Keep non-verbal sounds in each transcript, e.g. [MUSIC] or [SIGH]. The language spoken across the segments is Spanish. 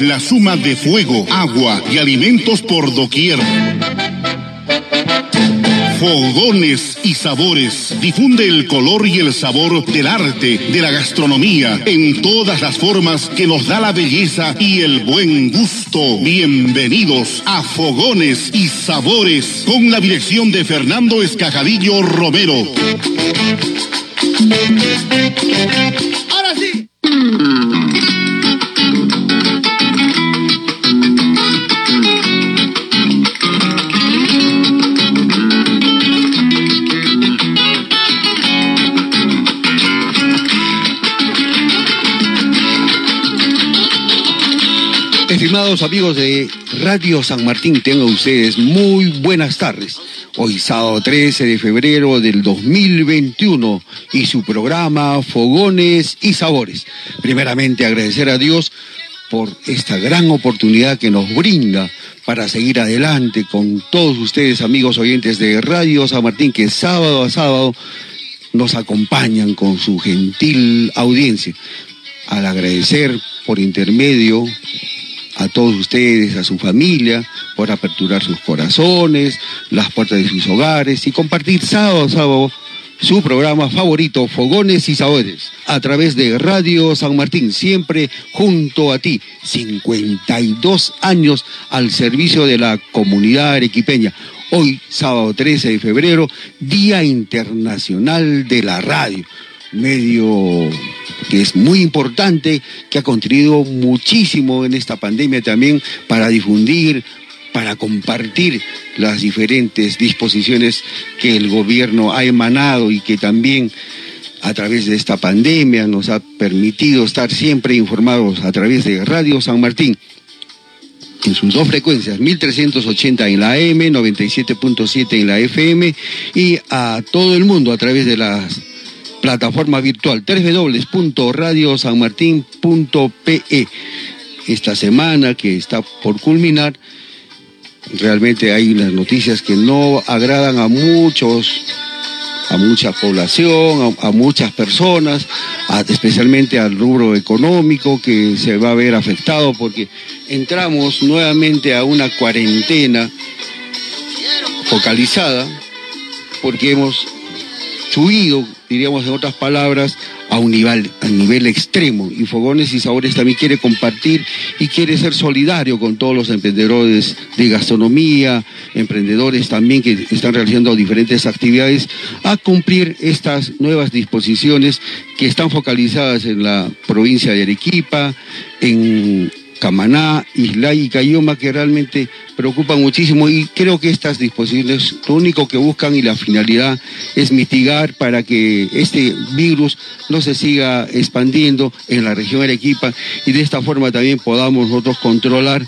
La suma de fuego, agua y alimentos por doquier. Fogones y sabores. Difunde el color y el sabor del arte, de la gastronomía, en todas las formas que nos da la belleza y el buen gusto. Bienvenidos a Fogones y Sabores, con la dirección de Fernando Escajadillo Romero. Ahora sí. Amigos de Radio San Martín, tengan ustedes muy buenas tardes. Hoy sábado 13 de febrero del 2021 y su programa Fogones y Sabores. Primeramente agradecer a Dios por esta gran oportunidad que nos brinda para seguir adelante con todos ustedes amigos oyentes de Radio San Martín que sábado a sábado nos acompañan con su gentil audiencia. Al agradecer por intermedio a todos ustedes, a su familia, por aperturar sus corazones, las puertas de sus hogares y compartir sábado a sábado su programa favorito, Fogones y Sabores, a través de Radio San Martín, siempre junto a ti, 52 años al servicio de la comunidad arequipeña. Hoy, sábado 13 de febrero, Día Internacional de la Radio, medio que es muy importante, que ha contribuido muchísimo en esta pandemia también para difundir, para compartir las diferentes disposiciones que el gobierno ha emanado y que también a través de esta pandemia nos ha permitido estar siempre informados a través de Radio San Martín en sus dos frecuencias, 1380 en la AM, 97.7 en la FM y a todo el mundo a través de las plataforma virtual www.radiosanmartin.pe. Esta semana que está por culminar, realmente hay unas noticias que no agradan a muchos, a mucha población, a, muchas personas, especialmente al rubro económico que se va a ver afectado porque entramos nuevamente a una cuarentena focalizada porque hemos subido, diríamos en otras palabras, a un nivel, a nivel extremo. Y Fogones y Sabores también quiere compartir y quiere ser solidario con todos los emprendedores de gastronomía, emprendedores también que están realizando diferentes actividades, a cumplir estas nuevas disposiciones que están focalizadas en la provincia de Arequipa, en Camaná, Islay y Cayoma que realmente preocupan muchísimo y creo que estas disposiciones lo único que buscan y la finalidad es mitigar para que este virus no se siga expandiendo en la región Arequipa y de esta forma también podamos nosotros controlar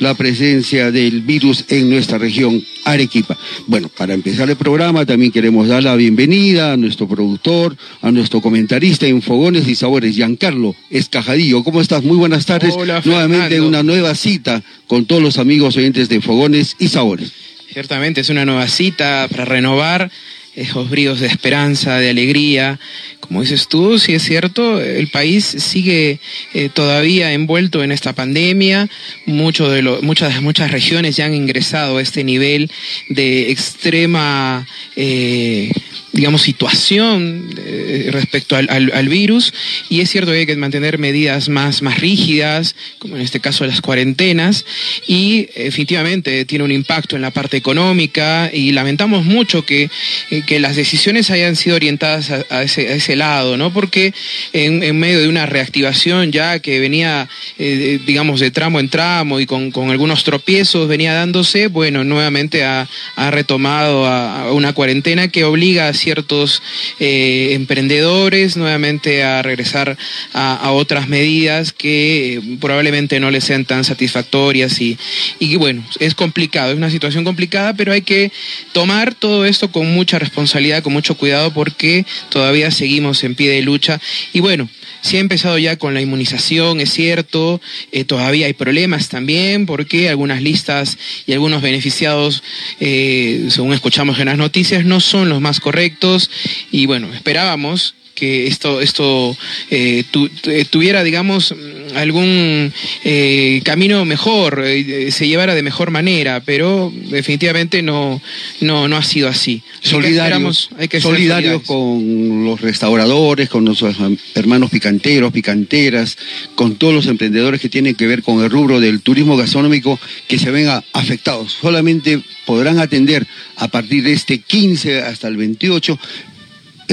la presencia del virus en nuestra región Arequipa. Bueno, para empezar el programa también queremos dar la bienvenida a nuestro productor, a nuestro comentarista en Fogones y Sabores, Giancarlo Escajadillo. ¿Cómo estás? Muy buenas tardes. Hola, Nuevamente una nueva cita con todos los amigos oyentes de Fogones y Sabores. Ciertamente es una nueva cita para renovar esos bríos de esperanza, de alegría. Como dices tú, sí es cierto, el país sigue eh, todavía envuelto en esta pandemia. Mucho de lo- muchas, muchas regiones ya han ingresado a este nivel de extrema, eh, digamos, situación eh, respecto al, al- virus. Y es cierto que hay que mantener medidas más, más rígidas, como en este caso las cuarentenas. Y efectivamente tiene un impacto en la parte económica y lamentamos mucho que, eh, que las decisiones hayan sido orientadas a, ese, a ese lado, ¿no? Porque en, medio de una reactivación ya que venía, eh, digamos, de tramo en tramo y con, con algunos tropiezos venía dándose, bueno, nuevamente ha, ha retomado a, a una cuarentena que obliga a ciertos eh, emprendedores nuevamente a regresar a, otras medidas que eh, probablemente no les sean tan satisfactorias y, y bueno, es complicado, es una situación complicada, pero hay que tomar todo esto con mucha responsabilidad, con mucho cuidado porque todavía seguimos en pie de lucha. Y bueno, se ha empezado ya con la inmunización, es cierto, eh, todavía hay problemas también porque algunas listas y algunos beneficiados, eh, según escuchamos en las noticias, no son los más correctos. Y bueno, esperábamos que esto, esto eh, tu- eh, tuviera, digamos, algún eh, camino mejor, eh, se llevara de mejor manera, pero definitivamente no, no, no ha sido así. Solidarios, hay que solidarios con los restauradores, con nuestros hermanos picanteros, picanteras, con todos los emprendedores que tienen que ver con el rubro del turismo gastronómico que se ven afectados. Solamente podrán atender a partir de este 15 hasta el 28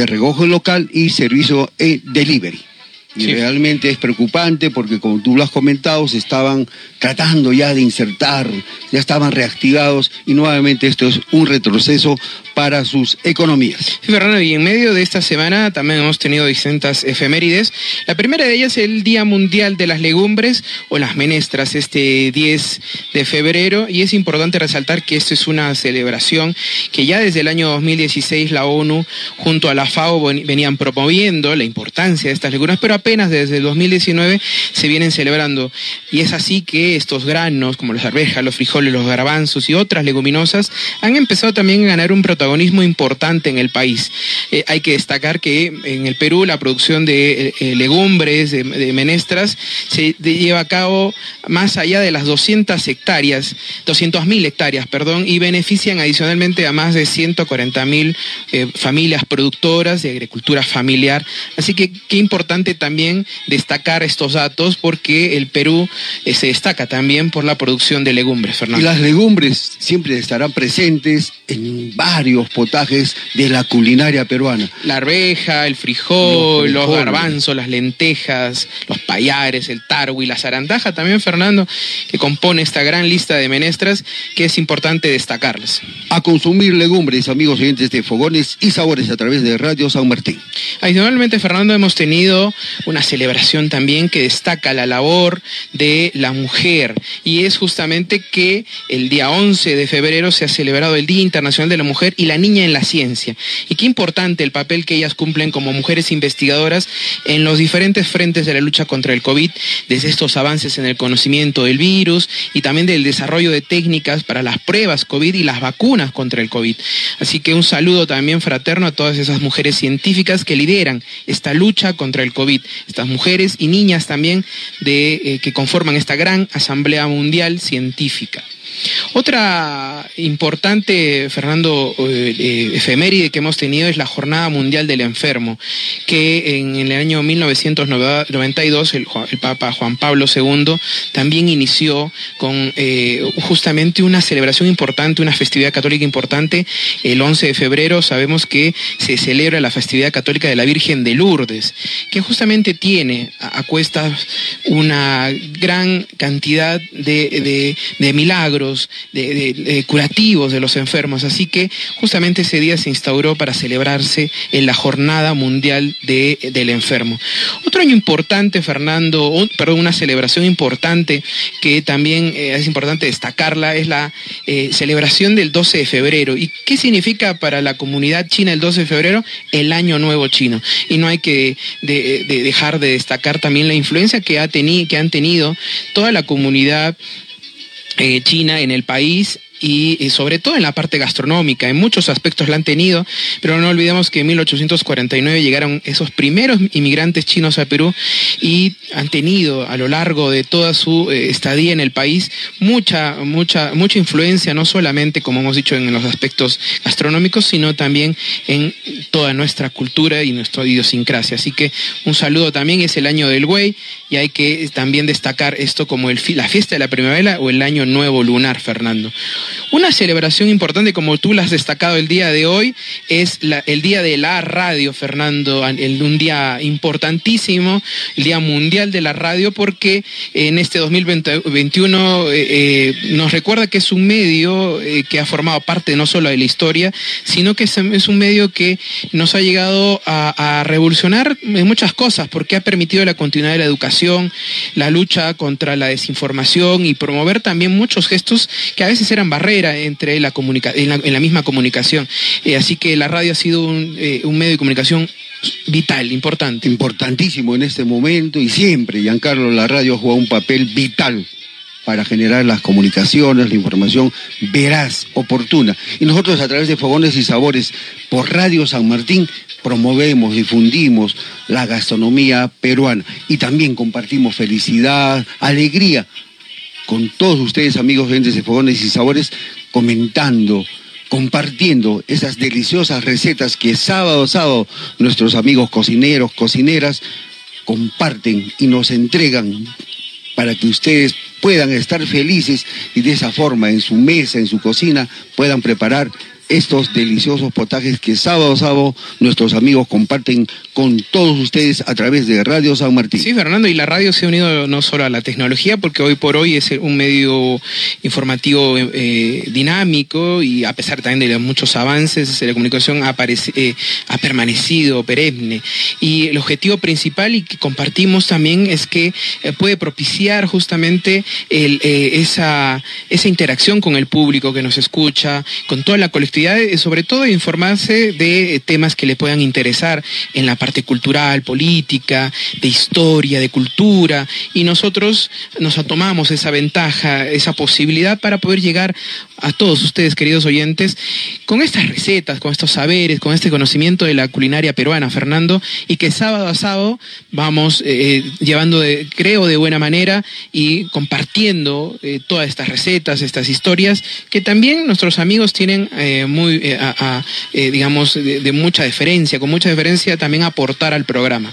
el recojo local y servicio e delivery. Y realmente es preocupante porque como tú lo has comentado, se estaban tratando ya de insertar, ya estaban reactivados y nuevamente esto es un retroceso para sus economías. Fernando, y en medio de esta semana también hemos tenido distintas efemérides. La primera de ellas es el Día Mundial de las Legumbres o las Menestras, este 10 de febrero, y es importante resaltar que esto es una celebración que ya desde el año 2016 la ONU junto a la FAO venían promoviendo la importancia de estas legumbres, pero apenas desde el 2019 se vienen celebrando. Y es así que estos granos, como las arvejas, los frijoles, los garbanzos y otras leguminosas, han empezado también a ganar un protagonismo importante en el país. Eh, hay que destacar que en el Perú la producción de eh, legumbres, de, menestras, se lleva a cabo más allá de las 200 hectáreas, 200 mil hectáreas, perdón, y benefician adicionalmente a más de 140 mil eh, familias productoras de agricultura familiar. Así que qué importante también destacar estos datos porque el Perú se destaca también por la producción de legumbres, Fernando. Y las legumbres siempre estarán presentes en varios potajes de la culinaria peruana. La arveja, el frijol, los, garbanzos, las lentejas, los payares, el tarwi, la zarandaja también, Fernando, que compone esta gran lista de menestras que es importante destacarlas. A consumir legumbres, amigos oyentes de Fogones y Sabores a través de Radio San Martín. Adicionalmente, Fernando, hemos tenido una celebración también que destaca la labor de la mujer y es justamente que el día 11 de febrero se ha celebrado el Día Internacional de la Mujer y la Niña en la Ciencia. Y qué importante el papel que ellas cumplen como mujeres investigadoras en los diferentes frentes de la lucha contra el COVID, desde estos avances en el conocimiento del virus y también del desarrollo de técnicas para las pruebas COVID y las vacunas contra el COVID. Así que un saludo también fraterno a todas esas mujeres científicas que lideran esta lucha contra el COVID, estas mujeres y niñas también de, eh, que conforman esta gran Asamblea Mundial Científica. Otra importante, Fernando, eh, eh, efeméride que hemos tenido es la Jornada Mundial del Enfermo, que en el año 1992 el, Papa Juan Pablo II también inició con eh, justamente una celebración importante, una festividad católica importante. El 11 de febrero sabemos que se celebra la festividad católica de la Virgen de Lourdes, que justamente tiene a, cuestas una gran cantidad de milagros de, curativos de los enfermos. Así que justamente ese día se instauró para celebrarse en la Jornada Mundial del Enfermo. Otro año importante, Fernando, perdón, una celebración importante que también eh, es importante destacarla, es la eh, celebración del 12 de febrero. ¿Y qué significa para la comunidad china el 12 de febrero? El Año Nuevo Chino. Y no hay que dejar de destacar también la influencia que, ha que han tenido toda la comunidad China en el país y, sobre todo en la parte gastronómica, en muchos aspectos la han tenido, pero no olvidemos que en 1849 llegaron esos primeros inmigrantes chinos a Perú y han tenido a lo largo de toda su eh, estadía en el país mucha, mucha, mucha influencia, no solamente, como hemos dicho, en los aspectos gastronómicos, sino también en toda nuestra cultura y nuestra idiosincrasia. Así que un saludo también, es el año del güey y hay que también destacar esto como el, la fiesta de la primavera o el año nuevo lunar, Fernando. Una celebración importante, como tú la has destacado el día de hoy, es el Día de la Radio, Fernando, un día importantísimo, el Día Mundial de la Radio, porque en este 2021 eh, eh, nos recuerda que es un medio eh, que ha formado parte no solo de la historia, sino que es, un medio que nos ha llegado a, a revolucionar en muchas cosas, porque ha permitido la continuidad de la educación, la lucha contra la desinformación y promover también muchos gestos que a veces eran barrera entre la en, la, misma comunicación. Eh, así que la radio ha sido eh, un, medio de comunicación vital, importante. Importantísimo en este momento y siempre, Giancarlo, la radio juega un papel vital para generar las comunicaciones, la información veraz, oportuna. Y nosotros a través de Fogones y Sabores por Radio San Martín promovemos, difundimos la gastronomía peruana y también compartimos felicidad, alegría con todos ustedes, amigos, gentes de Fogones y Sabores, comentando, compartiendo esas deliciosas recetas que sábado a sábado nuestros amigos cocineros, cocineras, comparten y nos entregan para que ustedes puedan estar felices y de esa forma en su mesa, en su cocina, puedan preparar estos deliciosos potajes que sábado a sábado nuestros amigos comparten con todos ustedes a través de Radio San Martín. Sí, Fernando, y la radio se ha unido no solo a la tecnología, porque hoy por hoy es un medio informativo eh, dinámico y a pesar también de muchos avances, la comunicación ha, eh, ha permanecido perenne. Y el objetivo principal y que compartimos también es que eh, puede propiciar justamente esa, esa interacción con el público que nos escucha, con toda la colectividad sobre todo informarse de temas que le puedan interesar en la parte cultural, política, de historia, de cultura, y nosotros nos tomamos esa ventaja, esa posibilidad para poder llegar a todos ustedes, queridos oyentes, con estas recetas, con estos saberes, con este conocimiento de la culinaria peruana, Fernando, y que sábado a sábado vamos eh, llevando, de, creo, de buena manera y compartiendo eh, todas estas recetas, estas historias, que también nuestros amigos tienen eh, muy, eh, eh, digamos, de, mucha deferencia, con mucha deferencia también aportar al programa.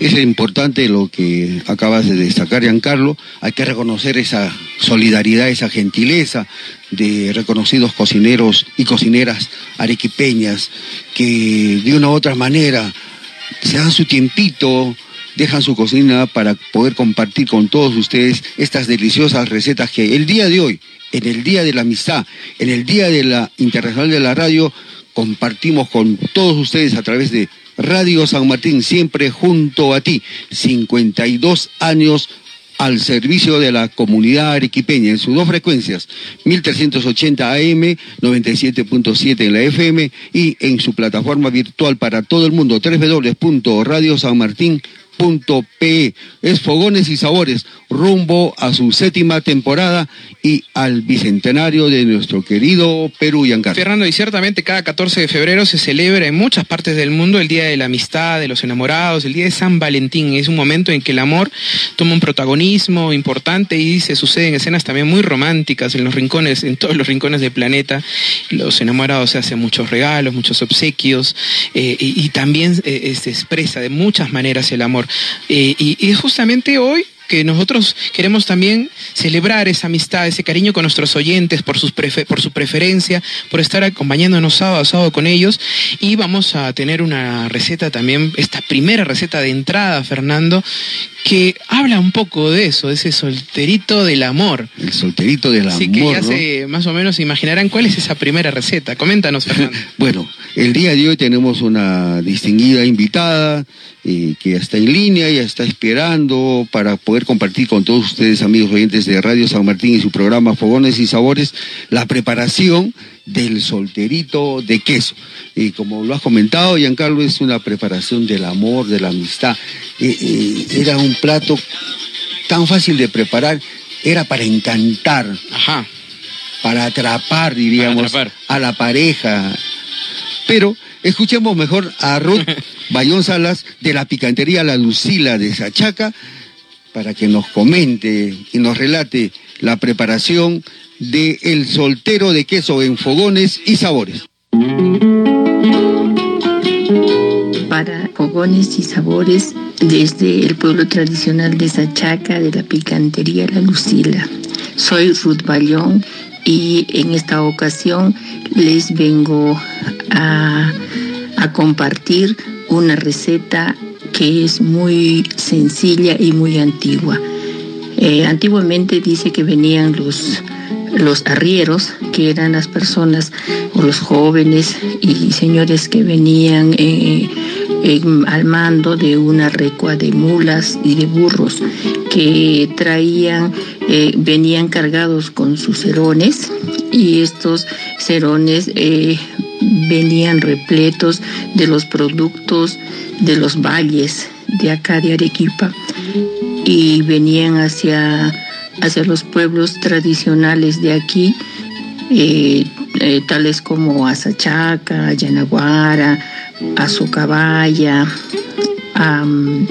Es importante lo que acabas de destacar, Giancarlo. Hay que reconocer esa solidaridad, esa gentileza de reconocidos cocineros y cocineras arequipeñas que de una u otra manera se dan su tiempito, dejan su cocina para poder compartir con todos ustedes estas deliciosas recetas que el día de hoy en el Día de la Amistad, en el Día de la Internacional de la Radio, compartimos con todos ustedes a través de Radio San Martín, siempre junto a ti, 52 años al servicio de la comunidad arequipeña. En sus dos frecuencias, 1380 AM, 97.7 en la FM y en su plataforma virtual para todo el mundo, www.radiosanmartin.com P. Es Fogones y Sabores, rumbo a su séptima temporada y al bicentenario de nuestro querido Perú y Ancar. Fernando, y ciertamente cada 14 de febrero se celebra en muchas partes del mundo el Día de la Amistad, de los enamorados, el Día de San Valentín. Es un momento en que el amor toma un protagonismo importante y se suceden escenas también muy románticas en los rincones, en todos los rincones del planeta. Los enamorados se hacen muchos regalos, muchos obsequios eh, y, también eh, se expresa de muchas maneras el amor. Y, justamente hoy que nosotros queremos también celebrar esa amistad, ese cariño con nuestros oyentes por, sus por su preferencia, por estar acompañándonos sábado a sábado con ellos. Y vamos a tener una receta también, esta primera receta de entrada, Fernando, que habla un poco de eso, de ese solterito del amor. El solterito del amor. Sí, que ya se más o menos imaginarán cuál es esa primera receta. Coméntanos, Fernando. [LAUGHS] bueno, el día de hoy tenemos una distinguida invitada eh, que está en línea y está esperando para poder compartir con todos ustedes, amigos oyentes de Radio San Martín y su programa Fogones y Sabores, la preparación del solterito de queso. Y como lo has comentado, Giancarlo, es una preparación del amor, de la amistad. Eh, eh, era un plato tan fácil de preparar, era para encantar, para atrapar, diríamos, a la pareja. Pero escuchemos mejor a Ruth [LAUGHS] Bayón Salas de la picantería La Lucila de Sachaca para que nos comente y nos relate la preparación de El Soltero de Queso en Fogones y Sabores. Para Fogones y Sabores, desde el pueblo tradicional de Sachaca, de la picantería La Lucila. Soy Ruth Bayón y en esta ocasión les vengo a, a compartir una receta que es muy sencilla y muy antigua. Eh, antiguamente dice que venían los, los arrieros, que eran las personas o los jóvenes y señores que venían eh, al mando de una recua de mulas y de burros que traían, eh, venían cargados con sus cerones y estos cerones venían repletos de los productos de los valles de acá de Arequipa y venían hacia hacia los pueblos tradicionales de aquí, eh, eh, tales como Azachaca, Yanaguara, Azucabaya, um,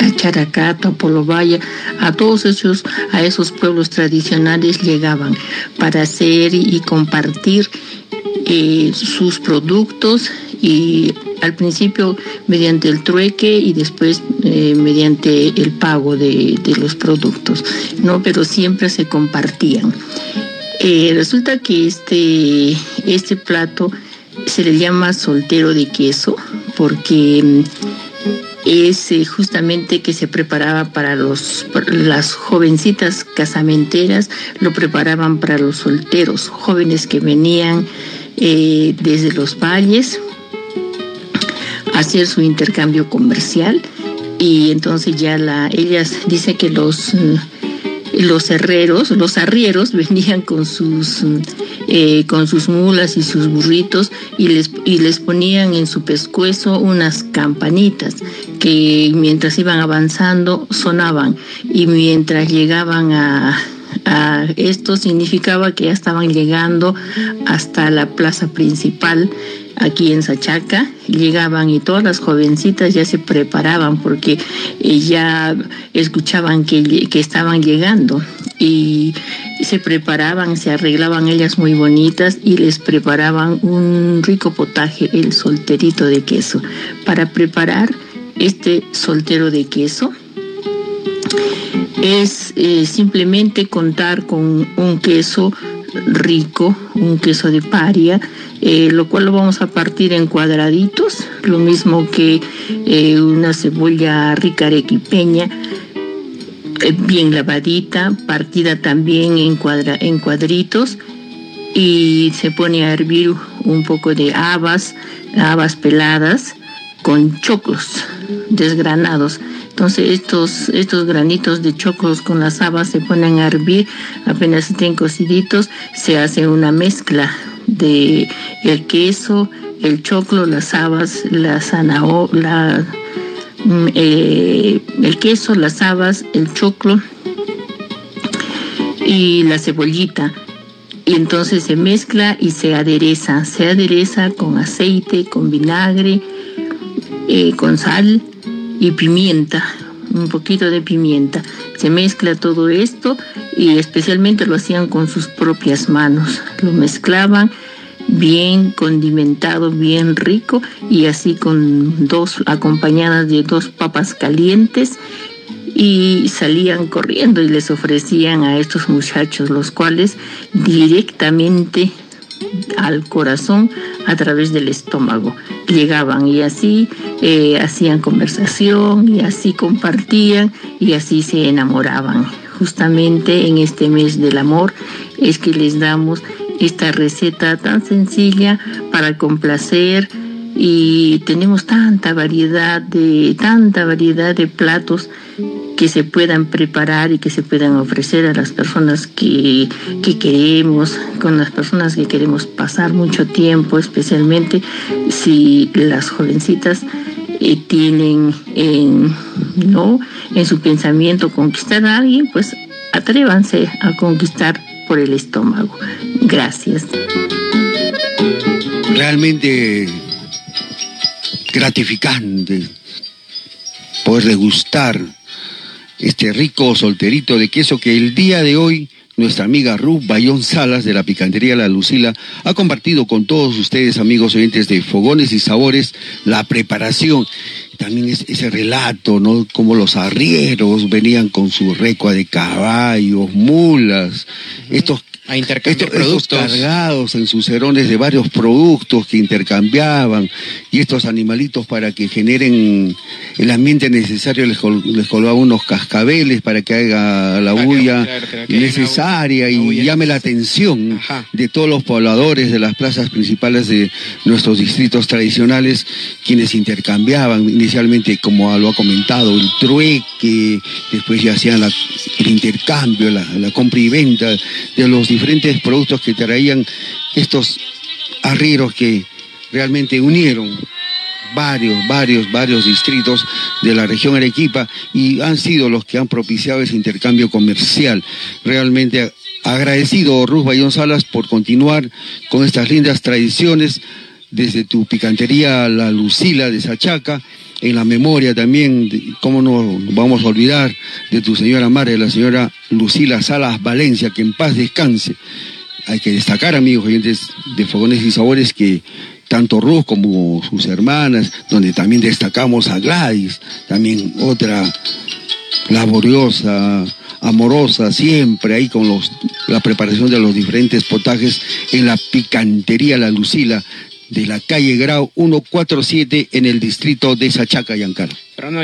a Characato, a a todos esos, a esos pueblos tradicionales llegaban para hacer y compartir sus productos y al principio mediante el trueque y después eh, mediante el pago de, los productos, ¿no? Pero siempre se compartían. Eh, resulta que este, este plato se le llama soltero de queso porque mm, es eh, justamente que se preparaba para los las jovencitas casamenteras, lo preparaban para los solteros, jóvenes que venían desde los valles hacer su intercambio comercial y entonces ya la ellas dice que los mm, los herreros, los arrieros [LAUGHS] venían con sus eh, con sus mulas y sus burritos y les y les ponían en su pescuezo unas campanitas que mientras iban avanzando sonaban y mientras llegaban a esto significaba que ya estaban llegando hasta la plaza principal aquí en Sachaca, llegaban y todas las jovencitas ya se preparaban porque eh, ya escuchaban que, que estaban llegando y se preparaban, se arreglaban ellas muy bonitas y les preparaban un rico potaje, el solterito de queso. Para preparar este soltero de queso, es eh, simplemente contar con un queso rico, un queso de paria, eh, lo cual lo vamos a partir en cuadraditos, lo mismo que eh, una cebolla rica arequipeña, eh, bien lavadita, partida también en, cuadra, en cuadritos y se pone a hervir un poco de habas, habas peladas con choclos desgranados. Entonces estos, estos granitos de choclos con las habas se ponen a hervir, apenas estén cociditos, se hace una mezcla de el queso, el choclo, las habas, la zanahoria, mm, eh, el queso, las habas, el choclo y la cebollita. Y entonces se mezcla y se adereza. Se adereza con aceite, con vinagre, eh, con sal y pimienta, un poquito de pimienta. Se mezcla todo esto y especialmente lo hacían con sus propias manos. Lo mezclaban bien condimentado, bien rico y así con dos acompañadas de dos papas calientes y salían corriendo y les ofrecían a estos muchachos los cuales directamente al corazón a través del estómago llegaban y así eh, hacían conversación y así compartían y así se enamoraban. Justamente en este mes del amor es que les damos esta receta tan sencilla para complacer y tenemos tanta variedad de tanta variedad de platos que se puedan preparar y que se puedan ofrecer a las personas que, que queremos, con las personas que queremos pasar mucho tiempo, especialmente si las jovencitas eh, tienen en, ¿no? en su pensamiento conquistar a alguien, pues atrévanse a conquistar por el estómago. Gracias. Realmente gratificante poder degustar este rico solterito de queso que el día de hoy nuestra amiga Ruth Bayón Salas de la Picantería La Lucila ha compartido con todos ustedes, amigos oyentes de Fogones y Sabores, la preparación. También ese relato, ¿no? Como los arrieros venían con su recua de caballos, mulas, estos a intercambiar productos. cargados en sus herones de varios productos que intercambiaban y estos animalitos para que generen el ambiente necesario les, colgaban unos cascabeles para que haga la bulla necesaria y llame la atención de todos los pobladores de las plazas principales de nuestros distritos tradicionales quienes intercambiaban inicialmente como lo ha comentado el trueque después ya hacían el intercambio la, compra y venta de los diferentes productos que traían estos arrieros que realmente unieron varios, varios, varios distritos de la región Arequipa y han sido los que han propiciado ese intercambio comercial. Realmente agradecido, Ruz Bayón Salas, por continuar con estas lindas tradiciones desde tu picantería La Lucila de Sachaca, en la memoria también, cómo no vamos a olvidar de tu señora madre, la señora Lucila Salas Valencia, que en paz descanse. Hay que destacar, amigos oyentes de Fogones y Sabores, que tanto Ruz como sus hermanas, donde también destacamos a Gladys, también otra laboriosa, amorosa, siempre ahí con los, la preparación de los diferentes potajes en la picantería La Lucila de la calle Grau 147 en el distrito de Sachaca, Yancaro.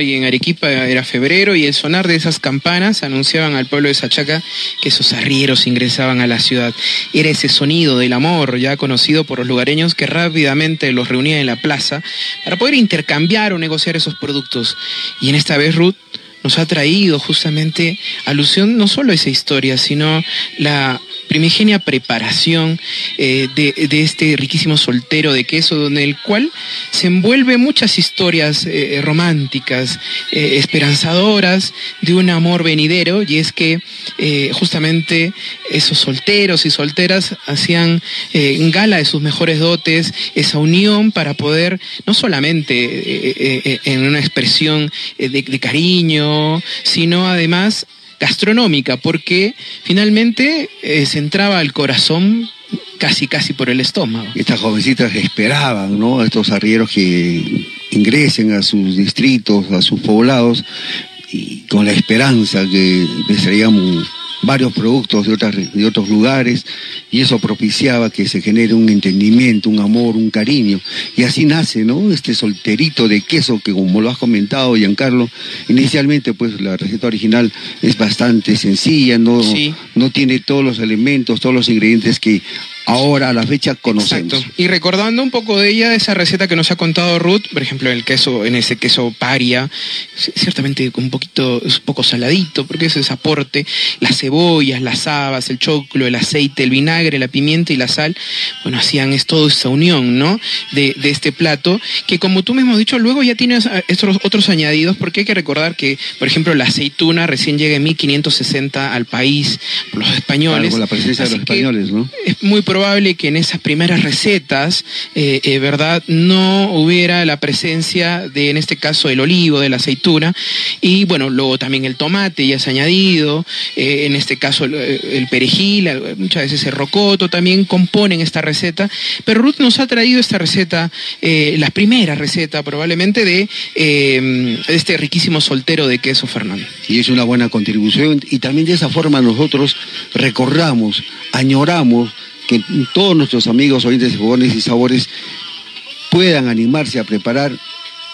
y en Arequipa era febrero y el sonar de esas campanas anunciaban al pueblo de Sachaca que esos arrieros ingresaban a la ciudad. Era ese sonido del amor ya conocido por los lugareños que rápidamente los reunía en la plaza para poder intercambiar o negociar esos productos. Y en esta vez Ruth nos ha traído justamente alusión no solo a esa historia, sino la primigenia preparación eh, de, este riquísimo soltero de queso, donde el cual se envuelve muchas historias eh, románticas, eh, esperanzadoras de un amor venidero, y es que justamente esos solteros y solteras hacían gala de sus mejores dotes, esa unión para poder, no solamente en una expresión de cariño, sino además gastronómica, porque finalmente eh, se entraba al corazón casi casi por el estómago. Estas jovencitas esperaban, ¿no? Estos arrieros que ingresen a sus distritos, a sus poblados, y con la esperanza que les varios productos de, otras, de otros lugares y eso propiciaba que se genere un entendimiento, un amor, un cariño. Y así nace, ¿no? Este solterito de queso que como lo has comentado, Giancarlo, inicialmente pues la receta original es bastante sencilla, no, no tiene todos los elementos, todos los ingredientes que ahora a la fecha conocemos. Exacto. Y recordando un poco de ella, esa receta que nos ha contado Ruth, por ejemplo, el queso, en ese queso paria, ciertamente un poquito, un poco saladito, porque es ese aporte, las cebollas, las habas, el choclo, el aceite, el vinagre, la pimienta y la sal, bueno, hacían es toda esa unión, ¿no? De, este plato, que como tú mismo has dicho, luego ya tiene estos otros añadidos, porque hay que recordar que, por ejemplo, la aceituna recién llega en 1560 al país por los españoles. con la presencia de los españoles, ¿no? Es muy probable que en esas primeras recetas, eh, eh, ¿verdad?, no hubiera la presencia de, en este caso, el olivo, de la aceituna, y bueno, luego también el tomate ya es añadido, eh, en este caso el, perejil, muchas veces el rocoto también componen esta receta, pero Ruth nos ha traído esta receta, la primera receta probablemente de este riquísimo soltero de queso Fernando. Y es una buena contribución y también de esa forma nosotros recordamos, añoramos que todos nuestros amigos oyentes de fogones y sabores puedan animarse a preparar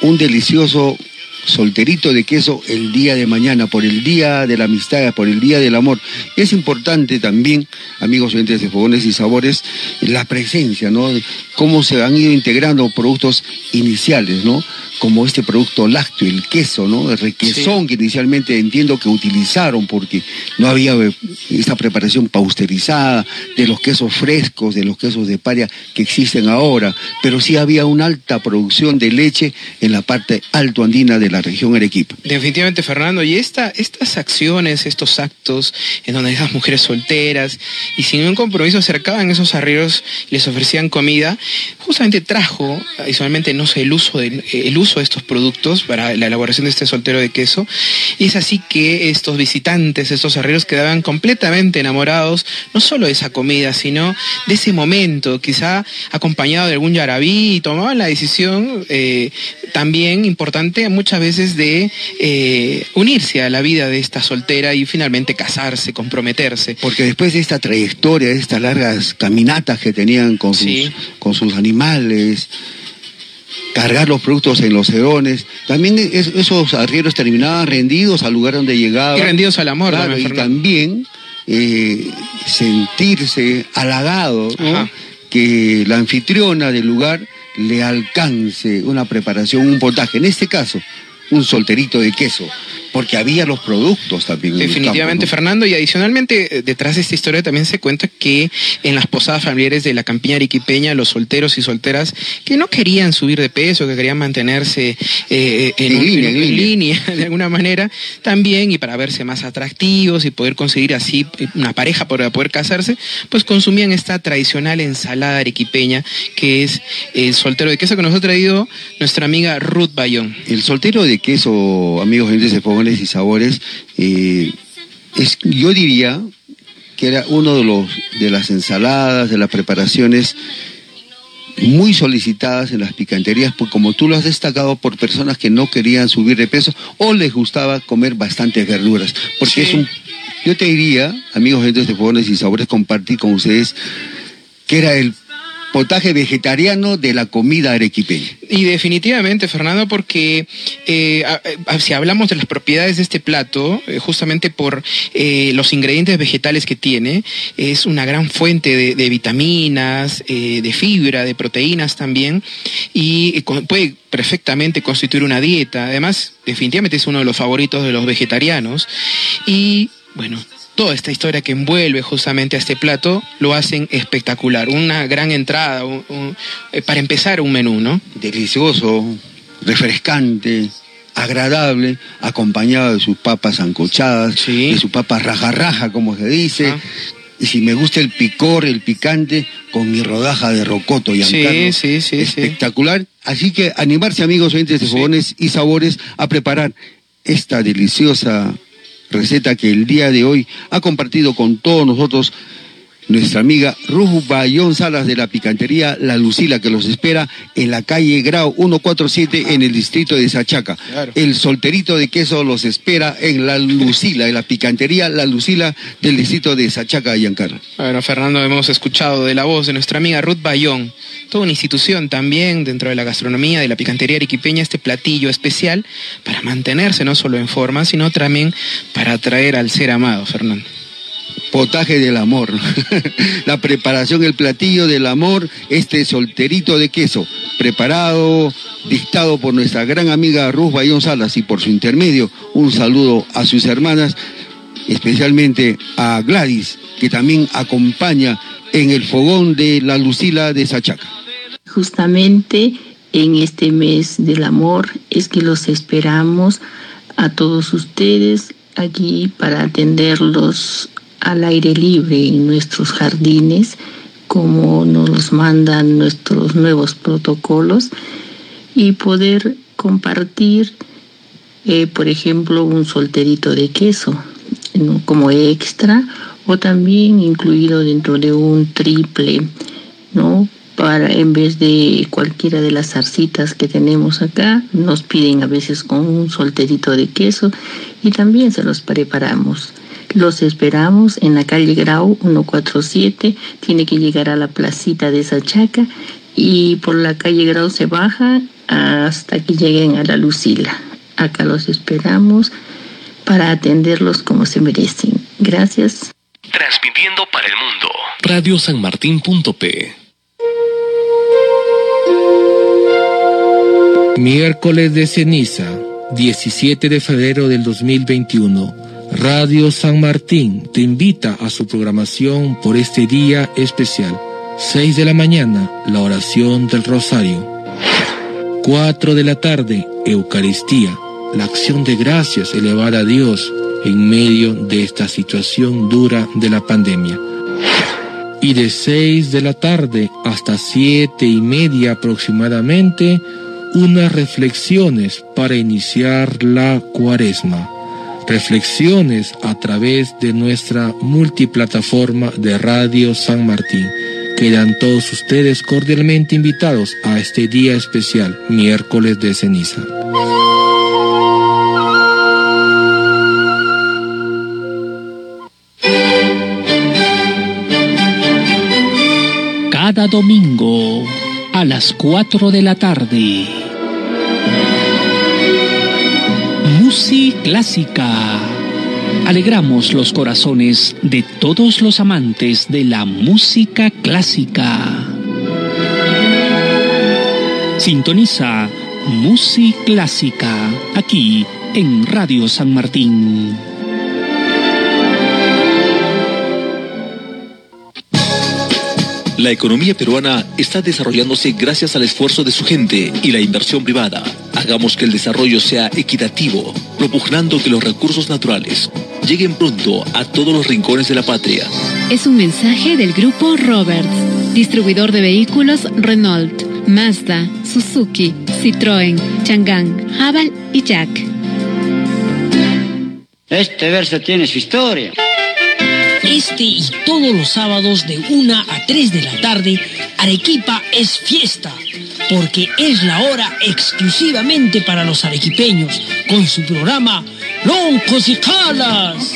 un delicioso solterito de queso el día de mañana, por el día de la amistad, por el día del amor. Es importante también, amigos oyentes de fogones y sabores, la presencia, ¿no? Cómo se han ido integrando productos iniciales, ¿no? como este producto lácteo, el queso, ¿no? El requesón que inicialmente entiendo que utilizaron porque no había eh, esta preparación pausterizada de los quesos frescos, de los quesos de paria que existen ahora, pero sí había una alta producción de leche en la parte alto andina de la región Arequipa. Definitivamente, Fernando, y esta, estas acciones, estos actos en donde esas mujeres solteras y sin un compromiso acercaban esos arrieros y les ofrecían comida, justamente trajo, adicionalmente, no sé, el uso del el uso de estos productos para la elaboración de este soltero de queso. Y es así que estos visitantes, estos arrieros quedaban completamente enamorados, no solo de esa comida, sino de ese momento, quizá acompañado de algún yarabí, y tomaban la decisión eh, también importante muchas veces de eh, unirse a la vida de esta soltera y finalmente casarse, comprometerse. Porque después de esta trayectoria, de estas largas caminatas que tenían con con sus animales, cargar los productos en los eones. También esos arrieros terminaban rendidos al lugar donde llegaban. Y rendidos al amor. y también eh, sentirse halagado, que la anfitriona del lugar le alcance una preparación, un potaje. En este caso, un solterito de queso porque había los productos también. Definitivamente, Fernando, y adicionalmente, eh, detrás de esta historia también se cuenta que en las posadas familiares de la campiña ariquipeña, los solteros y solteras que no querían subir de peso, que querían mantenerse eh, en, línea, [LAUGHS] de alguna manera, también, y para verse más atractivos y poder conseguir así una pareja para poder casarse, pues consumían esta tradicional ensalada arequipeña, que es el soltero de queso que nos ha traído nuestra amiga Ruth Bayón. El soltero de queso, amigos gente de Fogón, y sabores, eh, es, yo diría que era uno de los de las ensaladas, de las preparaciones muy solicitadas en las picanterías, pues como tú lo has destacado, por personas que no querían subir de peso o les gustaba comer bastantes verduras. Porque es un. Yo te diría, amigos gente de Fogones y Sabores, compartir con ustedes que era el potaje vegetariano de la comida arequipeña. Y definitivamente, Fernando, porque eh, si hablamos de las propiedades de este plato, eh, justamente por eh, los ingredientes vegetales que tiene, es una gran fuente de, vitaminas, de fibra, de proteínas también, y puede perfectamente constituir una dieta. Además, definitivamente es uno de los favoritos de los vegetarianos. Y bueno, toda esta historia que envuelve justamente a este plato lo hacen espectacular. Una gran entrada, eh, para empezar un menú, ¿no? Delicioso, refrescante, agradable, acompañado de sus papas ancochadas, de sus papas raja raja, como se dice. Ah. Y si me gusta el picor, el picante, con mi rodaja de rocoto y sí, sí, sí, espectacular. Así que animarse, amigos oyentes de fogones y sabores, a preparar esta deliciosa receta que el día de hoy ha compartido con todos nosotros nuestra amiga Ruth Bayón Salas de la picantería La Lucila, que los espera en la calle Grau 147 en el distrito de Sachaca. El solterito de queso los espera en La Lucila, en la picantería La Lucila del distrito de Sachaca, Yancar. Bueno, Fernando, hemos escuchado de la voz de nuestra amiga Ruth Bayón, toda una institución también dentro de la gastronomía de la picantería arequipeña, este platillo especial para mantenerse no solo en forma, sino también para atraer al ser amado, Fernando potaje del amor. [LAUGHS] la preparación, el platillo del amor, este solterito de queso, preparado, dictado por nuestra gran amiga Ruth Bayón Salas y por su intermedio, un saludo a sus hermanas, especialmente a Gladys, que también acompaña en el fogón de la Lucila de Sachaca. Justamente en este mes del amor es que los esperamos a todos ustedes aquí para atenderlos al aire libre en nuestros jardines, como nos mandan nuestros nuevos protocolos, y poder compartir, eh, por ejemplo, un solterito de queso como extra o también incluido dentro de un triple, ¿no? Para en vez de cualquiera de las zarcitas que tenemos acá, nos piden a veces con un solterito de queso y también se los preparamos. Los esperamos en la calle Grau 147. Tiene que llegar a la placita de Sachaca y por la calle Grau se baja hasta que lleguen a la Lucila. Acá los esperamos para atenderlos como se merecen. Gracias. Transmitiendo para el mundo. Radio San Martín.p. Miércoles de ceniza, 17 de febrero del 2021 Radio San Martín te invita a su programación por este día especial. 6 de la mañana, la oración del rosario. 4 de la tarde, Eucaristía, la acción de gracias elevada a Dios en medio de esta situación dura de la pandemia. Y de 6 de la tarde hasta siete y media aproximadamente, unas reflexiones para iniciar la cuaresma reflexiones a través de nuestra multiplataforma de Radio San Martín. Quedan todos ustedes cordialmente invitados a este día especial, miércoles de ceniza. Cada domingo a las 4 de la tarde Música Clásica. Alegramos los corazones de todos los amantes de la música clásica. Sintoniza Música Clásica aquí en Radio San Martín. La economía peruana está desarrollándose gracias al esfuerzo de su gente y la inversión privada. Hagamos que el desarrollo sea equitativo, propugnando que los recursos naturales lleguen pronto a todos los rincones de la patria. Es un mensaje del grupo Roberts, distribuidor de vehículos Renault, Mazda, Suzuki, Citroën, Chang'an, Haval y Jack. Este verso tiene su historia. Este y todos los sábados de 1 a 3 de la tarde, Arequipa es fiesta, porque es la hora exclusivamente para los arequipeños, con su programa Loncos y Calas.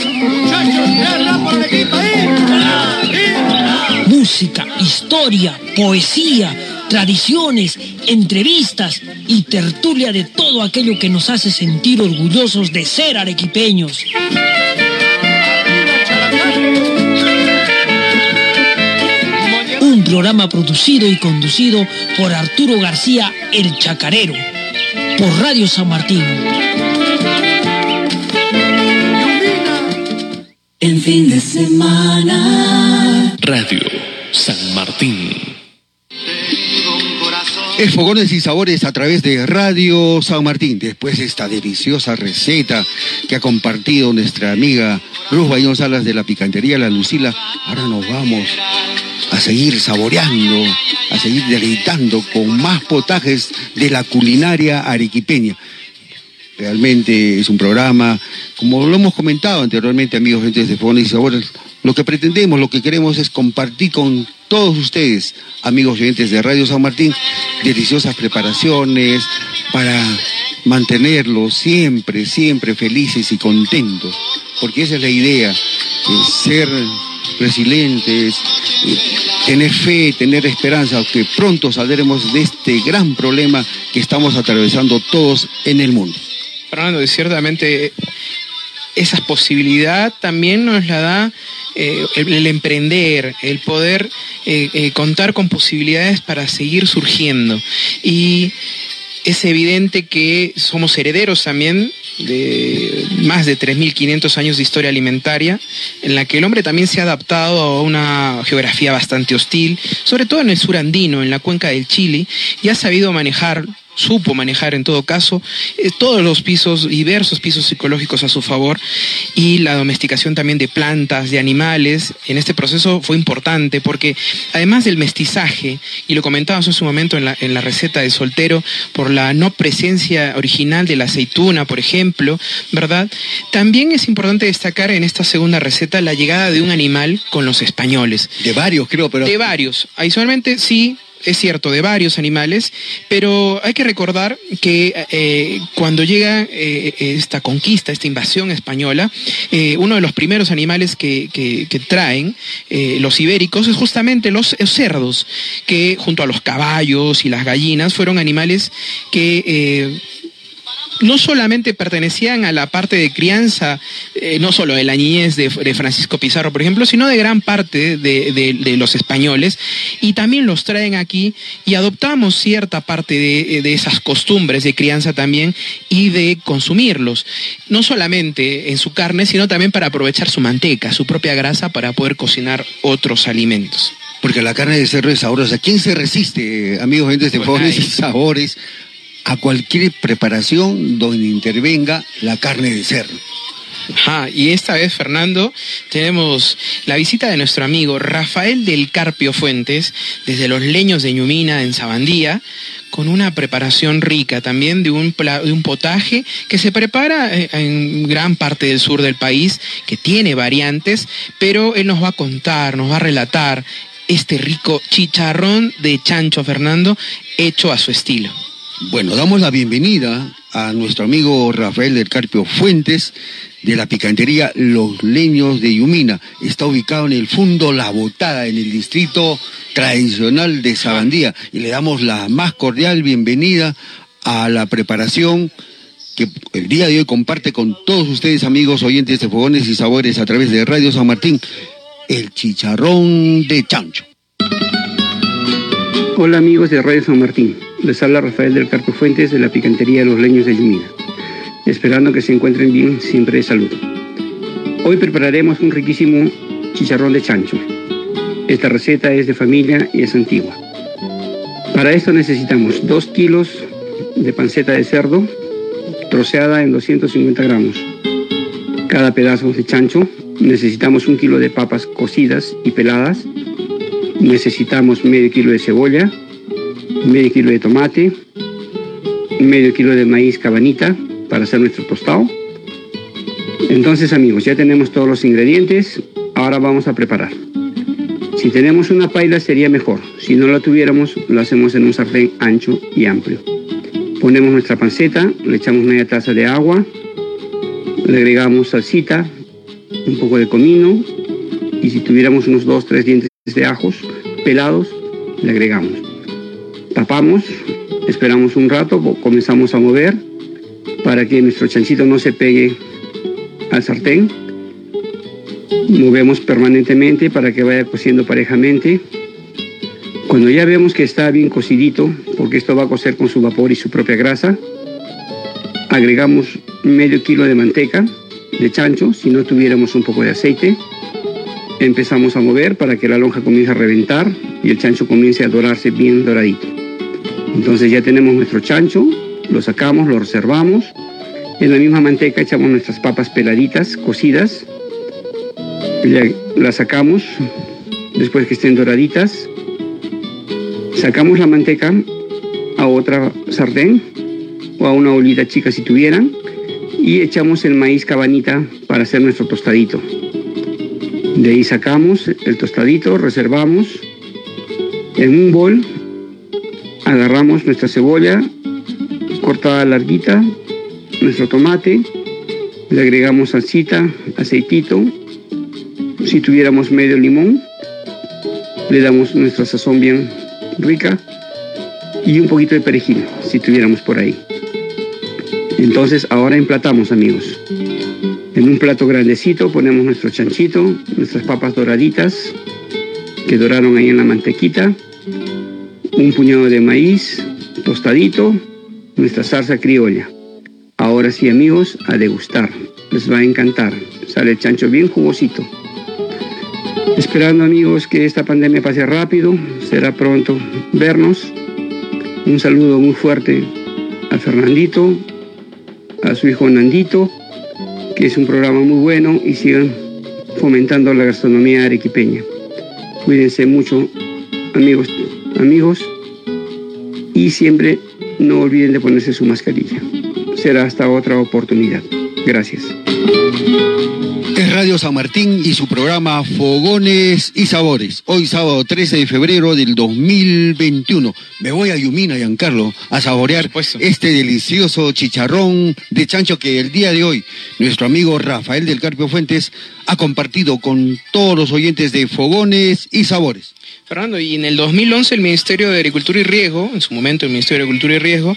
Música, historia, poesía, tradiciones, entrevistas y tertulia de todo aquello que nos hace sentir orgullosos de ser arequipeños. Programa producido y conducido por Arturo García El Chacarero, por Radio San Martín. En fin de semana. Radio San Martín. Es Fogones y Sabores a través de Radio San Martín. Después de esta deliciosa receta que ha compartido nuestra amiga Luz Bayón Salas de la Picantería La Lucila, ahora nos vamos a seguir saboreando, a seguir deleitando con más potajes de la culinaria arequipeña. Realmente es un programa, como lo hemos comentado anteriormente, amigos, gente de Fogones y Sabores, lo que pretendemos, lo que queremos es compartir con todos ustedes, amigos oyentes de Radio San Martín, deliciosas preparaciones para mantenerlos siempre, siempre felices y contentos, porque esa es la idea, ser resilientes, tener fe, tener esperanza, que pronto saldremos de este gran problema que estamos atravesando todos en el mundo. Fernando, ciertamente esa posibilidad también nos la da eh, el, emprender, el poder eh, eh, contar con posibilidades para seguir surgiendo. Y es evidente que somos herederos también de más de 3.500 años de historia alimentaria, en la que el hombre también se ha adaptado a una geografía bastante hostil, sobre todo en el sur andino, en la cuenca del Chile, y ha sabido manejar supo manejar en todo caso eh, todos los pisos, diversos pisos psicológicos a su favor y la domesticación también de plantas, de animales. En este proceso fue importante porque además del mestizaje, y lo comentábamos hace un momento en la, en la receta de soltero, por la no presencia original de la aceituna, por ejemplo, ¿verdad? También es importante destacar en esta segunda receta la llegada de un animal con los españoles. De varios, creo, pero... De varios. Adicionalmente, sí, es cierto, de varios animales, pero hay que recordar que eh, cuando llega eh, esta conquista, esta invasión española, eh, uno de los primeros animales que, traen los ibéricos es justamente los cerdos, que junto a los caballos y las gallinas fueron animales que no solamente pertenecían a la parte de crianza, eh, no solo de la niñez de, de, Francisco Pizarro, por ejemplo, sino de gran parte de, de, de, los españoles, y también los traen aquí y adoptamos cierta parte de, esas costumbres de crianza también y de consumirlos, no solamente en su carne, sino también para aprovechar su manteca, su propia grasa, para poder cocinar otros alimentos. Porque la carne de cerdo es sabrosa. ¿Quién se resiste, amigos, gente de pues y sabores? A cualquier preparación donde intervenga la carne de cerdo. Ajá, y esta vez, Fernando, tenemos la visita de nuestro amigo Rafael del Carpio Fuentes, desde los leños de Ñumina, en Sabandía, con una preparación rica también de un, de un potaje que se prepara en gran parte del sur del país, que tiene variantes, pero él nos va a contar, nos va a relatar este rico chicharrón de chancho, Fernando, hecho a su estilo. Bueno, damos la bienvenida a nuestro amigo Rafael del Carpio Fuentes de la picantería Los Leños de Yumina. Está ubicado en el Fundo La Botada, en el distrito tradicional de Sabandía. Y le damos la más cordial bienvenida a la preparación que el día de hoy comparte con todos ustedes, amigos oyentes de Fogones y Sabores, a través de Radio San Martín, el chicharrón de chancho. Hola amigos de Radio San Martín, les habla Rafael del Carpio Fuentes de la Picantería de los Leños de Yumina. esperando que se encuentren bien siempre de salud. Hoy prepararemos un riquísimo chicharrón de chancho. Esta receta es de familia y es antigua. Para esto necesitamos 2 kilos de panceta de cerdo troceada en 250 gramos. Cada pedazo de chancho necesitamos un kilo de papas cocidas y peladas. Necesitamos medio kilo de cebolla, medio kilo de tomate, medio kilo de maíz cabanita para hacer nuestro tostado. Entonces amigos, ya tenemos todos los ingredientes, ahora vamos a preparar. Si tenemos una paila sería mejor, si no la tuviéramos lo hacemos en un sartén ancho y amplio. Ponemos nuestra panceta, le echamos media taza de agua, le agregamos salsita, un poco de comino y si tuviéramos unos 2-3 dientes de ajos pelados, le agregamos. Tapamos, esperamos un rato, comenzamos a mover para que nuestro chanchito no se pegue al sartén. Movemos permanentemente para que vaya cociendo parejamente. Cuando ya vemos que está bien cocidito, porque esto va a cocer con su vapor y su propia grasa, agregamos medio kilo de manteca de chancho, si no tuviéramos un poco de aceite. Empezamos a mover para que la lonja comience a reventar y el chancho comience a dorarse bien doradito. Entonces ya tenemos nuestro chancho, lo sacamos, lo reservamos. En la misma manteca echamos nuestras papas peladitas, cocidas. Las sacamos después que estén doraditas. Sacamos la manteca a otra sartén o a una olita chica si tuvieran y echamos el maíz cabanita para hacer nuestro tostadito. De ahí sacamos el tostadito, reservamos. En un bol agarramos nuestra cebolla cortada larguita, nuestro tomate, le agregamos salsita, aceitito, si tuviéramos medio limón, le damos nuestra sazón bien rica y un poquito de perejil, si tuviéramos por ahí. Entonces ahora emplatamos amigos. En un plato grandecito ponemos nuestro chanchito, nuestras papas doraditas que doraron ahí en la mantequita, un puñado de maíz tostadito, nuestra salsa criolla. Ahora sí amigos, a degustar. Les va a encantar. Sale el chancho bien jugosito. Esperando amigos que esta pandemia pase rápido, será pronto vernos. Un saludo muy fuerte a Fernandito, a su hijo Nandito, que es un programa muy bueno y sigan fomentando la gastronomía arequipeña. Cuídense mucho, amigos, amigos, y siempre no olviden de ponerse su mascarilla. Será hasta otra oportunidad. Gracias. Es Radio San Martín y su programa Fogones y Sabores. Hoy sábado 13 de febrero del 2021. Me voy a Yumina, Giancarlo, a saborear este delicioso chicharrón de chancho que el día de hoy nuestro amigo Rafael del Carpio Fuentes ha compartido con todos los oyentes de Fogones y Sabores. Fernando, y en el 2011 el Ministerio de Agricultura y Riesgo, en su momento el Ministerio de Agricultura y Riesgo,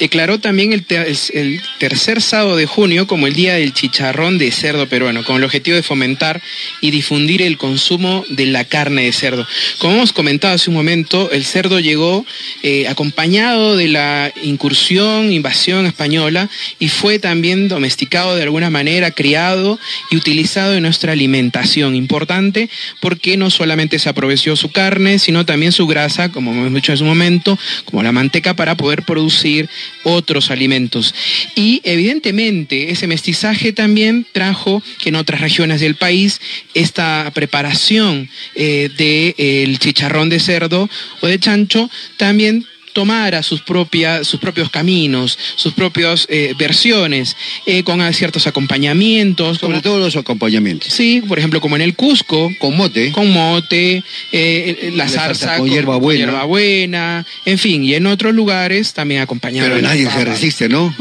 declaró también el, el, tercer sábado de junio como el Día del Chicharrón de Cerdo Peruano, con el objetivo de fomentar y difundir el consumo de la carne de cerdo. Como hemos comentado hace un momento, el cerdo llegó eh, acompañado de la incursión, invasión española y fue también domesticado de alguna manera, criado y utilizado en nuestra alimentación. Importante porque no solamente se aprovechó su carne, sino también su grasa, como hemos dicho en su momento, como la manteca para poder producir otros alimentos. Y evidentemente ese mestizaje también trajo que en otras regiones del país esta preparación eh, del chicharrón de cerdo o de chancho también tomara sus, propias, sus propios caminos, sus propias eh, versiones, eh, con ciertos acompañamientos. Sobre todo los acompañamientos. Sí, por ejemplo, como en el Cusco. Con mote. Con mote, eh, la, salsa, con, hierbabuena. buena, en fin, y en otros lugares también acompañado. Pero nadie se resiste, ¿no?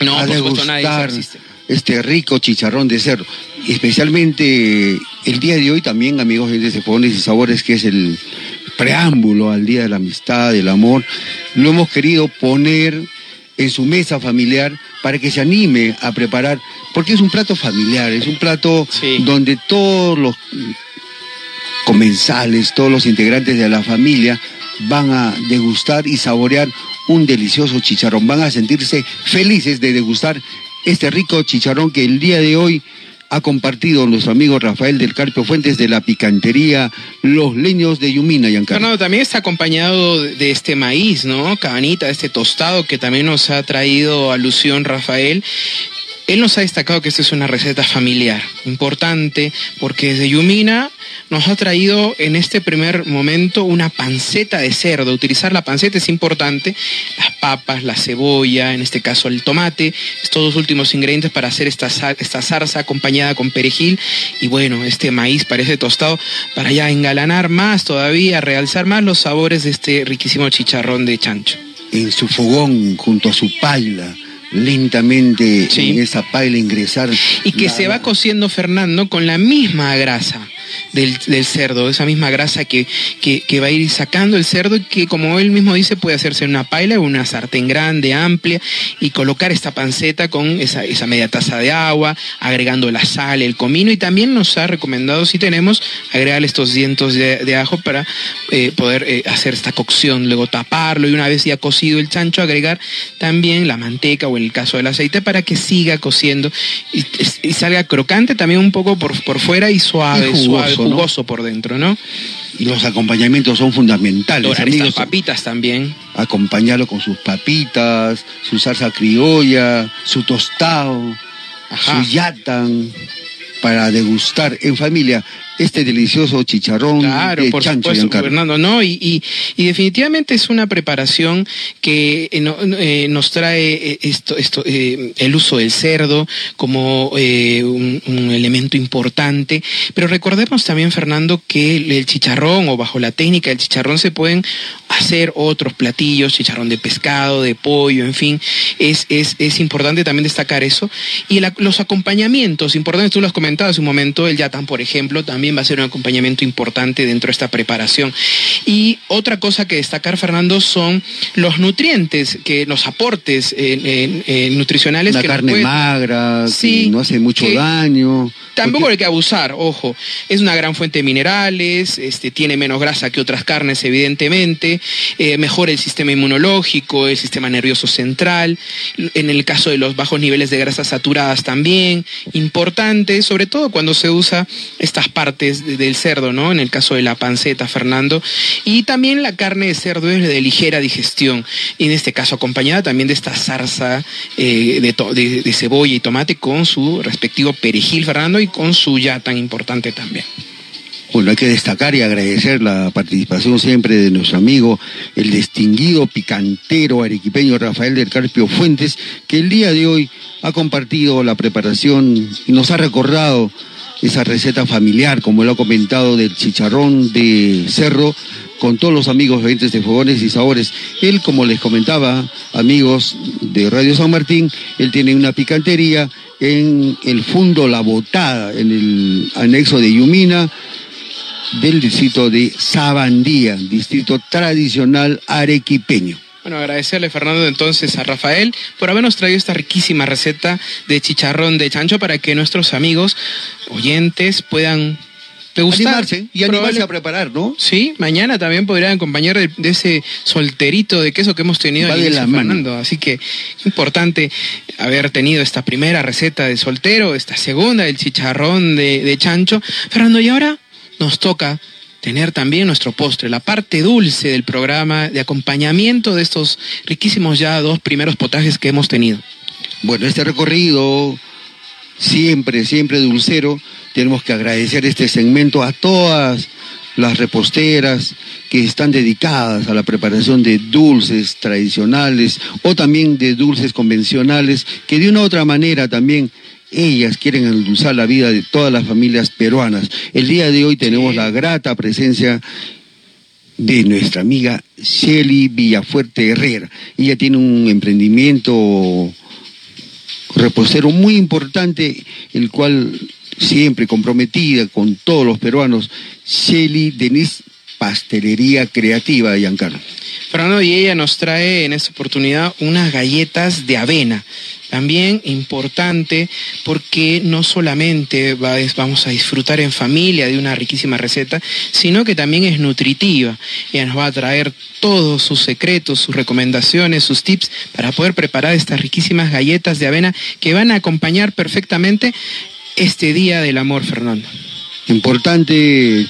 No, por supuesto, nadie se resiste. Este rico chicharrón de cerdo. Especialmente el día de hoy también, amigos de Cepones y Sabores, que es el preámbulo al Día de la Amistad, del Amor, lo hemos querido poner en su mesa familiar para que se anime a preparar, porque es un plato familiar, es un plato donde todos los comensales, todos los integrantes de la familia van a degustar y saborear un delicioso chicharrón, van a sentirse felices de degustar este rico chicharrón que el día de hoy ha compartido nuestro amigo Rafael del Carpio Fuentes de la picantería Los Leños de Yumina, Giancarlo. Fernando, también está acompañado de este maíz, ¿no? Cabanita, este tostado que también nos ha traído alusión Rafael. Él nos ha destacado que esta es una receta familiar, importante, porque desde Yumina nos ha traído en este primer momento una panceta de cerdo. Utilizar la panceta es importante, las papas, la cebolla, en este caso el tomate, estos dos últimos ingredientes para hacer esta, esta zarza acompañada con perejil y bueno, este maíz parece tostado para ya engalanar más todavía, realzar más los sabores de este riquísimo chicharrón de chancho. En su fogón, junto a su paila lentamente en esa paila ingresar. Y que se va cociendo, Fernando, con la misma grasa del, cerdo, esa misma grasa que, que, va a ir sacando el cerdo y que, como él mismo dice, puede hacerse en una paila o una sartén grande, amplia, y colocar esta panceta con esa, esa media taza de agua, agregando la sal, el comino, y también nos ha recomendado, si tenemos, agregar estos dientes de, ajo para eh, poder eh, hacer esta cocción, luego taparlo y una vez ya cocido el chancho, agregar también la manteca o en el caso del aceite para que siga cociendo y, salga crocante también un poco por, por fuera y suave, suave, jugoso por dentro, ¿no? Y los acompañamientos son fundamentales. amigos, papitas también. Acompañarlo con sus papitas, su salsa criolla, su tostado, su yatan, para degustar en familia este delicioso chicharrón claro, por supuesto, Fernando, ¿no? Y, definitivamente es una preparación que eh, eh, nos trae eh, esto, esto el uso del cerdo como un, elemento importante, pero recordemos también, Fernando, que el, chicharrón o bajo la técnica del chicharrón se pueden hacer otros platillos, chicharrón de pescado, de pollo, en fin, es, es, es importante también destacar eso. Y los acompañamientos, importantes, tú lo has comentado hace un momento, el yatán, por ejemplo, también va a ser un acompañamiento importante dentro de esta preparación. Y otra cosa que destacar, Fernando, son los nutrientes, que los aportes nutricionales. La que carne magra, que no hace mucho daño. Tampoco hay que abusar, ojo. Es una gran fuente de minerales, este, tiene menos grasa que otras carnes, evidentemente, eh, mejora el sistema inmunológico, el sistema nervioso central. En el caso de los bajos niveles de grasas saturadas también, importante, sobre todo cuando se usa estas partes del cerdo, ¿no? En el caso de la panceta, Fernando. Y también la carne de cerdo es de ligera digestión. Y en este caso acompañada también de esta zarza eh, de, de cebolla y tomate con su respectivo perejil, Fernando con su ya tan importante también. Bueno, hay que destacar y agradecer la participación siempre de nuestro amigo, el distinguido picantero arequipeño Rafael del Carpio Fuentes, que el día de hoy ha compartido la preparación y nos ha recordado esa receta familiar, como lo ha comentado, del chicharrón de cerro con todos los amigos oyentes de Fogones y Sabores. Él, como les comentaba, amigos de Radio San Martín, él tiene una picantería en el Fundo La Botada, en el anexo de Yumina, del distrito de Sabandía, distrito tradicional arequipeño. Bueno, agradecerle, Fernando, entonces a Rafael por habernos traído esta riquísima receta de chicharrón de chancho para que nuestros amigos oyentes puedan Animarse y animarse a preparar, ¿no? Sí, mañana también podrían acompañar de, ese solterito de queso que hemos tenido ahí Fernando. Así que importante haber tenido esta primera receta de soltero, esta segunda del chicharrón de, chancho. Fernando, y ahora nos toca tener también nuestro postre, la parte dulce del programa de acompañamiento de estos riquísimos ya dos primeros potajes que hemos tenido. Bueno, este recorrido siempre, siempre dulcero, tenemos que agradecer este segmento a todas las reposteras que están dedicadas a la preparación de dulces tradicionales o también de dulces convencionales que de una u otra manera también ellas quieren endulzar la vida de todas las familias peruanas. El día de hoy tenemos la grata presencia de nuestra amiga Shelly Villafuerte Herrera. Ella tiene un emprendimiento repostero muy importante, el cual siempre comprometida con todos los peruanos, Shelly Denis Pastelería Creativa, Giancarlo. Fernando y ella nos trae en esta oportunidad unas galletas de avena. También importante porque no solamente vamos a disfrutar en familia de una riquísima receta, sino que también es nutritiva. Ella nos va a traer todos sus secretos, sus recomendaciones, sus tips para poder preparar estas riquísimas galletas de avena que van a acompañar perfectamente este Día del Amor, Fernando. Importante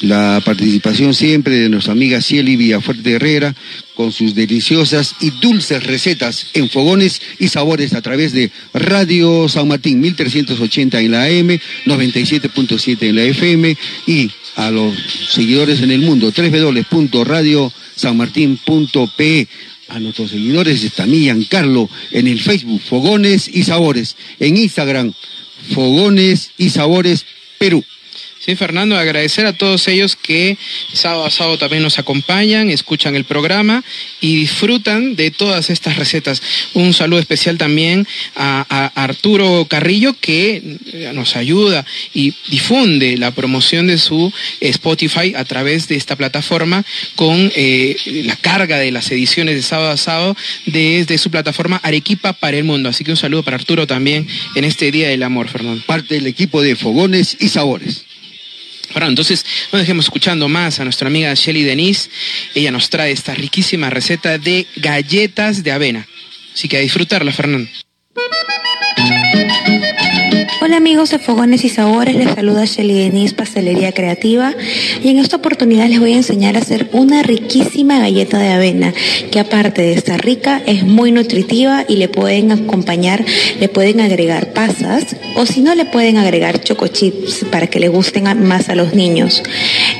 la participación siempre de nuestra amiga Cieli Villafuerte Herrera con sus deliciosas y dulces recetas en fogones y sabores a través de Radio San Martín 1380 en la AM, 97.7 en la FM y a los seguidores en el mundo www.radiosanmartin.pe a nuestros seguidores de Tamillan Carlo en el Facebook Fogones y Sabores, en Instagram Fogones y Sabores Perú. Sí, Fernando, agradecer a todos ellos que sábado a sábado también nos acompañan, escuchan el programa y disfrutan de todas estas recetas. Un saludo especial también a, Arturo Carrillo que nos ayuda y difunde la promoción de su Spotify a través de esta plataforma con eh, la carga de las ediciones de sábado a sábado desde su plataforma Arequipa para el Mundo. Así que un saludo para Arturo también en este Día del Amor, Fernando. Parte del equipo de Fogones y Sabores. Bueno, entonces no dejemos escuchando más a nuestra amiga Shelly Denise. Ella nos trae esta riquísima receta de galletas de avena. Así que a disfrutarla, Fernando. Hola amigos de Fogones y Sabores, les saluda Shelly Denise, Pastelería Creativa y en esta oportunidad les voy a enseñar a hacer una riquísima galleta de avena que aparte de estar rica es muy nutritiva y le pueden acompañar, le pueden agregar pasas o si no le pueden agregar choco chips para que le gusten más a los niños.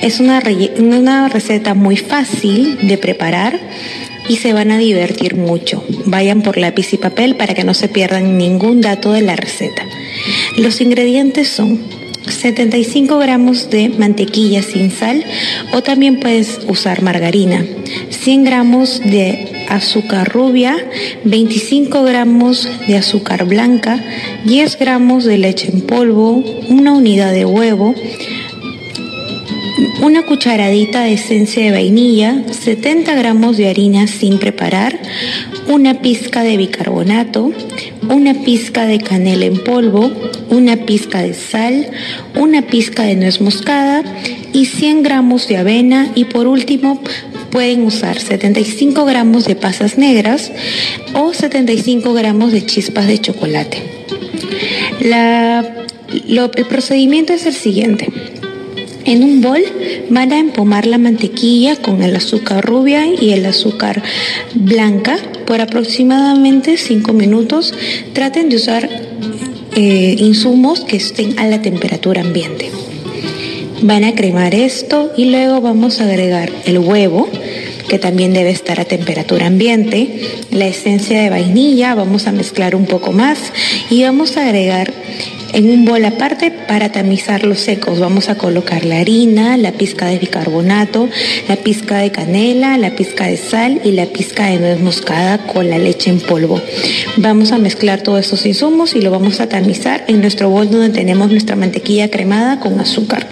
Es una, una receta muy fácil de preparar y se van a divertir mucho. Vayan por lápiz y papel para que no se pierdan ningún dato de la receta. Los ingredientes son 75 gramos de mantequilla sin sal o también puedes usar margarina, 100 gramos de azúcar rubia, 25 gramos de azúcar blanca, 10 gramos de leche en polvo, una unidad de huevo, una cucharadita de esencia de vainilla, 70 gramos de harina sin preparar, una pizca de bicarbonato, una pizca de canela en polvo, una pizca de sal, una pizca de nuez moscada y 100 gramos de avena y por último pueden usar 75 gramos de pasas negras o 75 gramos de chispas de chocolate. el procedimiento es el siguiente. En un bol van a empomar la mantequilla con el azúcar rubia y el azúcar blanca por aproximadamente 5 minutos. Traten de usar eh, insumos que estén a la temperatura ambiente. Van a cremar esto y luego vamos a agregar el huevo que también debe estar a temperatura ambiente, la esencia de vainilla, vamos a mezclar un poco más y vamos a agregar en un bol aparte para tamizar los secos vamos a colocar la harina, la pizca de bicarbonato, la pizca de canela, la pizca de sal y la pizca de nuez moscada con la leche en polvo. Vamos a mezclar todos estos insumos y lo vamos a tamizar en nuestro bol donde tenemos nuestra mantequilla cremada con azúcar.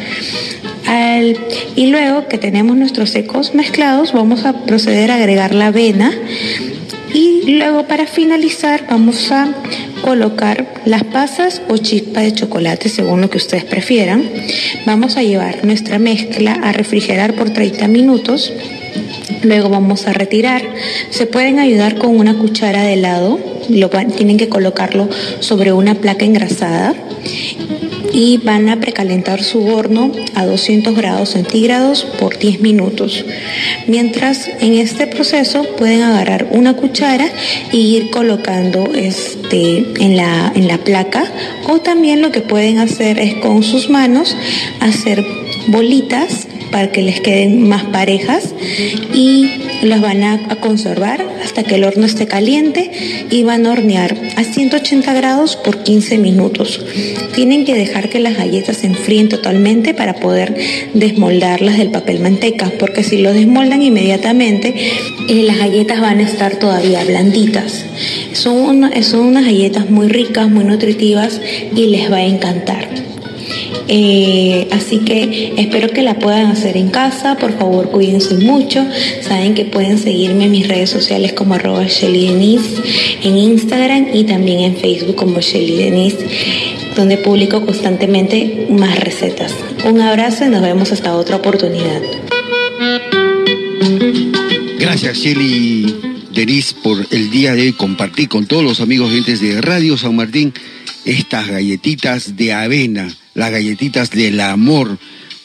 y luego que tenemos nuestros secos mezclados, vamos a proceder a agregar la avena y luego para finalizar vamos a colocar las pasas o chispas de chocolate según lo que ustedes prefieran. Vamos a llevar nuestra mezcla a refrigerar por 30 minutos. Luego vamos a retirar. Se pueden ayudar con una cuchara de helado. Lo, tienen que colocarlo sobre una placa engrasada y van a precalentar su horno a 200 grados centígrados por 10 minutos. Mientras en este proceso pueden agarrar una cuchara y ir colocando este, en, la, en la placa o también lo que pueden hacer es con sus manos hacer bolitas para que les queden más parejas y las van a, conservar hasta que el horno esté caliente y van a hornear a 180 grados por 15 minutos. Tienen que dejar que las galletas se enfríen totalmente para poder desmoldarlas del papel manteca, porque si lo desmoldan inmediatamente, eh, las galletas van a estar todavía blanditas. Son, son unas galletas muy ricas, muy nutritivas y les va a encantar. Eh, así que espero que la puedan hacer en casa. Por favor, cuídense mucho. Saben que pueden seguirme en mis redes sociales como arroba Denise en Instagram y también en Facebook como Shelly Denise, donde publico constantemente más recetas. Un abrazo y nos vemos hasta otra oportunidad. Gracias, Shelly Denise, por el día de compartir con todos los amigos gentes de Radio San Martín estas galletitas de avena, las galletitas del amor.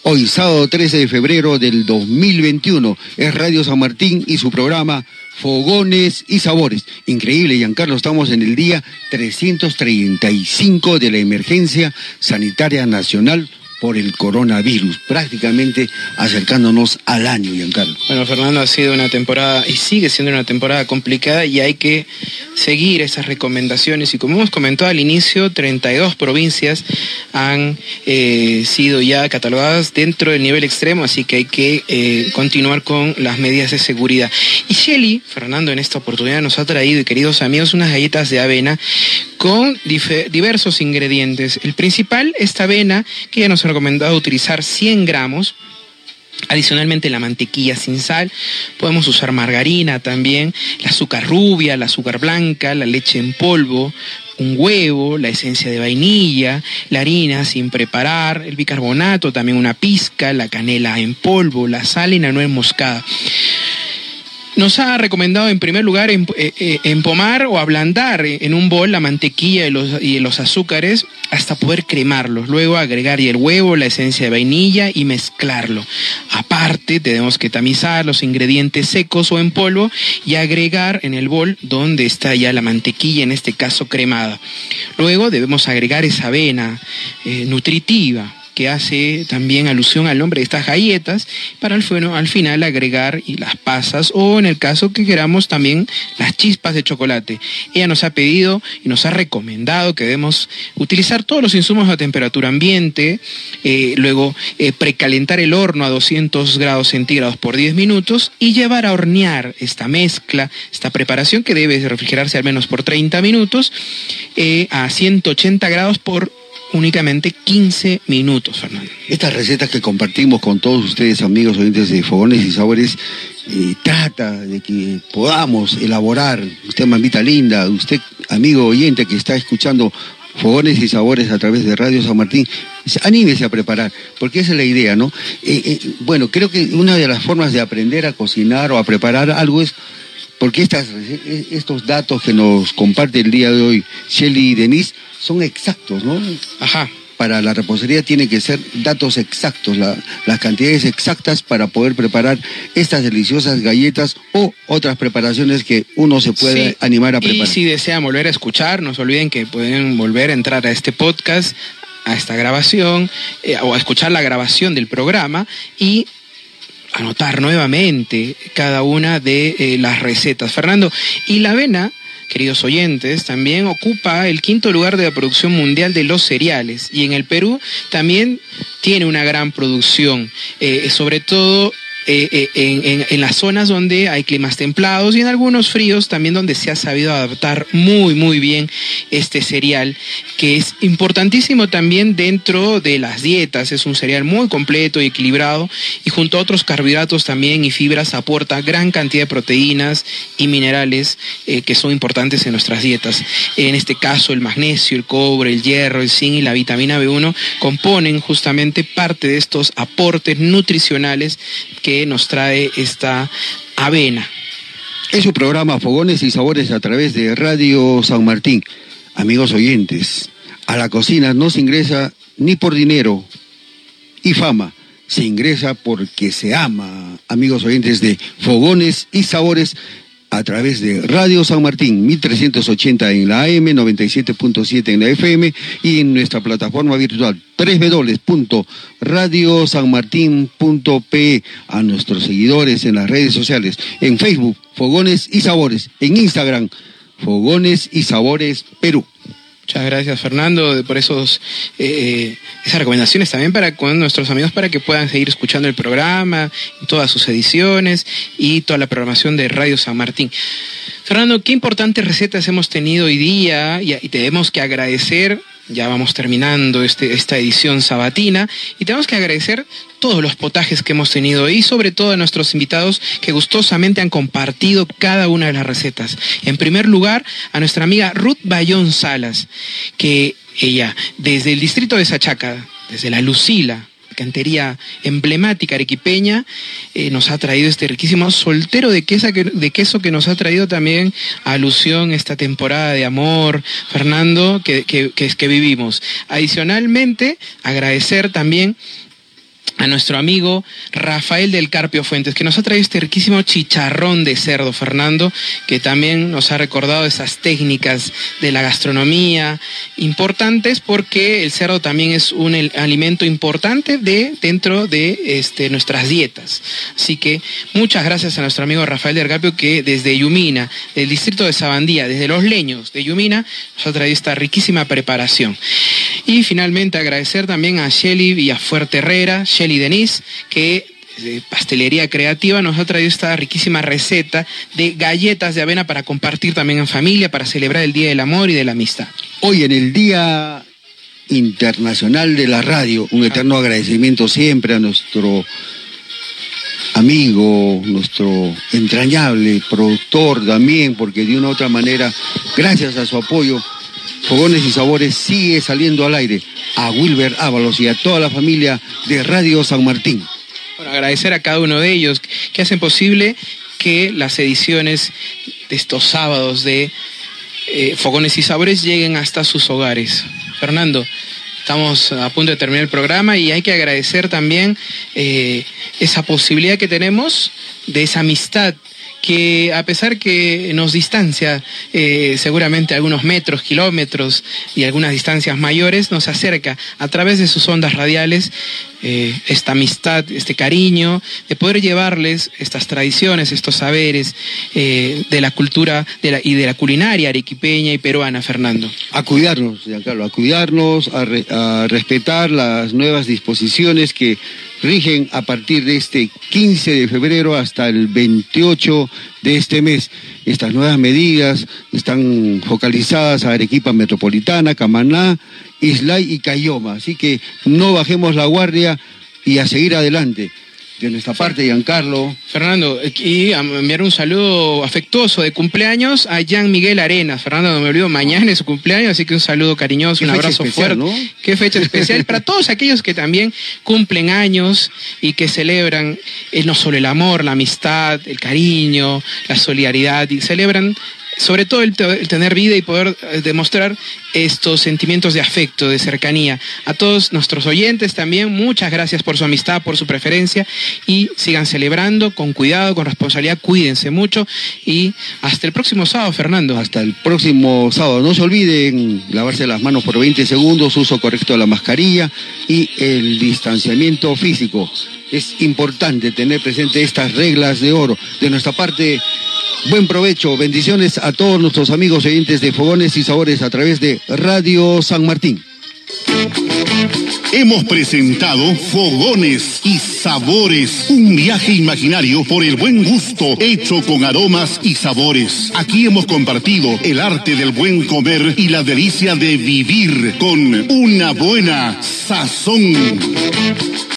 Hoy, sábado 13 de febrero del 2021, es Radio San Martín y su programa Fogones y Sabores. Increíble, Giancarlo, estamos en el día 335 de la emergencia sanitaria nacional por el coronavirus, prácticamente acercándonos al año, Giancarlo. Bueno, Fernando, ha sido una temporada y sigue siendo una temporada complicada y hay que seguir esas recomendaciones. Y como hemos comentado al inicio, 32 provincias han eh, sido ya catalogadas dentro del nivel extremo, así que hay que eh, continuar con las medidas de seguridad. Y Shelly, Fernando, en esta oportunidad nos ha traído, y queridos amigos, unas galletas de avena con diversos ingredientes. El principal, esta avena, que ya nos recomendado utilizar 100 gramos. Adicionalmente la mantequilla sin sal, podemos usar margarina también, el azúcar rubia, el azúcar blanca, la leche en polvo, un huevo, la esencia de vainilla, la harina sin preparar, el bicarbonato, también una pizca, la canela en polvo, la sal y la nuez moscada. Nos ha recomendado en primer lugar eh, eh, empomar o ablandar en un bol la mantequilla y los, azúcares hasta poder cremarlos. Luego agregar el huevo, la esencia de vainilla y mezclarlo. Aparte, tenemos que tamizar los ingredientes secos o en polvo y agregar en el bol donde está ya la mantequilla, en este caso cremada. Luego debemos agregar esa avena eh, nutritiva que hace también alusión al nombre de estas galletas, para al, al final agregar y las pasas o en el caso que queramos también las chispas de chocolate. Ella nos ha pedido y nos ha recomendado que debemos utilizar todos los insumos a temperatura ambiente, eh, luego eh, precalentar el horno a 200 grados centígrados por 10 minutos y llevar a hornear esta mezcla, esta preparación que debe refrigerarse al menos por 30 minutos eh, a 180 grados por únicamente 15 minutos, Fernando. Estas recetas que compartimos con todos ustedes, amigos oyentes de Fogones y Sabores, eh, trata de que podamos elaborar, usted mamita linda, usted amigo oyente que está escuchando Fogones y Sabores a través de Radio San Martín, anímese a preparar, porque esa es la idea, ¿no? Eh, eh, bueno, creo que una de las formas de aprender a cocinar o a preparar algo es porque estas, estos datos que nos comparte el día de hoy Shelly y Denise son exactos, ¿no? Ajá. Para la repostería tienen que ser datos exactos, las cantidades exactas para poder preparar estas deliciosas galletas o otras preparaciones que uno se puede animar a preparar. Y si desean volver a escuchar, no se olviden que pueden volver a entrar a este podcast, a esta grabación, eh, o a escuchar la grabación del programa y anotar nuevamente cada una de eh, las recetas. Fernando, y la avena, queridos oyentes, también ocupa el quinto lugar de la producción mundial de los cereales. Y en el Perú también tiene una gran producción, eh, sobre todo eh, eh, en, las zonas donde hay climas templados y en algunos fríos también donde se ha sabido adaptar muy muy bien este cereal que es importantísimo también dentro de las dietas. Es un cereal muy completo y equilibrado y junto a otros carbohidratos también y fibras aporta gran cantidad de proteínas y minerales eh, que son importantes en nuestras dietas. En este caso el magnesio el cobre el hierro el zinc y la vitamina B1 componen justamente parte de estos aportes nutricionales que nos trae esta avena. Es su programa Fogones y Sabores a través de Radio San Martín. Amigos oyentes, a la cocina no se ingresa ni por dinero y fama, se ingresa porque se ama. Amigos oyentes de Fogones y Sabores a través de Radio San Martín, 1380 en la AM, 97.7 en la FM y en nuestra plataforma virtual www.radiosanmartin.pe a nuestros seguidores en las redes sociales, en Facebook, Fogones y Sabores, en Instagram, Fogones y Sabores Perú. Muchas gracias Fernando por esos eh, esas recomendaciones también para con nuestros amigos para que puedan seguir escuchando el programa, todas sus ediciones y toda la programación de Radio San Martín. Fernando, qué importantes recetas hemos tenido hoy día y, tenemos que agradecer ya vamos terminando este, esta edición sabatina y tenemos que agradecer todos los potajes que hemos tenido y sobre todo a nuestros invitados que gustosamente han compartido cada una de las recetas. En primer lugar, a nuestra amiga Ruth Bayón Salas, que ella desde el distrito de Sachaca, desde la Lucila, cantería emblemática arequipeña, eh, nos ha traído este riquísimo soltero de queso, que, de queso que nos ha traído también alusión esta temporada de amor, Fernando, que, que, que vivimos. Adicionalmente, agradecer también a nuestro amigo Rafael del Carpio Fuentes, que nos ha traído este riquísimo chicharrón de cerdo, Fernando, que también nos ha recordado esas técnicas de la gastronomía importantes, porque el cerdo también es un alimento importante de, dentro de este, nuestras dietas. Así que muchas gracias a nuestro amigo Rafael del Carpio, que desde Yumina, del distrito de Sabandía, desde los leños de Yumina, nos ha traído esta riquísima preparación. Y finalmente agradecer también a Shelly Villafuerte Herrera, Shelly Denise, que de pastelería creativa nos ha traído esta riquísima receta de galletas de avena para compartir también en familia, para celebrar el Día del Amor y de la Amistad. Hoy en el Día Internacional de la Radio, un eterno agradecimiento siempre a nuestro amigo, nuestro entrañable productor también, porque de una u otra manera, gracias a su apoyo, Fogones y Sabores sigue saliendo al aire. A Wilber Ábalos y a toda la familia de Radio San Martín. Bueno, agradecer a cada uno de ellos que hacen posible que las ediciones de estos sábados de eh, Fogones y Sabores lleguen hasta sus hogares. Fernando, estamos a punto de terminar el programa y hay que agradecer también eh, esa posibilidad que tenemos de esa amistad que a pesar que nos distancia eh, seguramente algunos metros, kilómetros y algunas distancias mayores, nos acerca a través de sus ondas radiales eh, esta amistad, este cariño, de poder llevarles estas tradiciones, estos saberes eh, de la cultura y de la culinaria arequipeña y peruana, Fernando. A cuidarnos, a cuidarnos, a respetar las nuevas disposiciones que rigen a partir de este 15 de febrero hasta el 28 de este mes. Estas nuevas medidas están focalizadas a Arequipa Metropolitana, Camaná, Islay y Cayoma. Así que no bajemos la guardia y a seguir adelante de nuestra parte, Giancarlo. Fernando, y enviar un saludo afectuoso de cumpleaños a Jean Miguel Arenas. Fernando, no me olvido, mañana es su cumpleaños, así que un saludo cariñoso, un abrazo fuerte. Qué fecha especial para todos aquellos que también cumplen años y que celebran eh, no solo el amor, la amistad, el cariño, la solidaridad, y celebran sobre todo el, tener vida y poder eh, demostrar estos sentimientos de afecto, de cercanía. A todos nuestros oyentes también, muchas gracias por su amistad, por su preferencia y sigan celebrando con cuidado, con responsabilidad, cuídense mucho y hasta el próximo sábado, Fernando. Hasta el próximo sábado. No se olviden lavarse las manos por 20 segundos, uso correcto de la mascarilla y el distanciamiento físico. Es importante tener presente estas reglas de oro. De nuestra parte, Buen provecho, bendiciones a todos nuestros amigos oyentes de Fogones y Sabores a través de Radio San Martín. Hemos presentado Fogones y Sabores, un viaje imaginario por el buen gusto hecho con aromas y sabores. Aquí hemos compartido el arte del buen comer y la delicia de vivir con una buena sazón.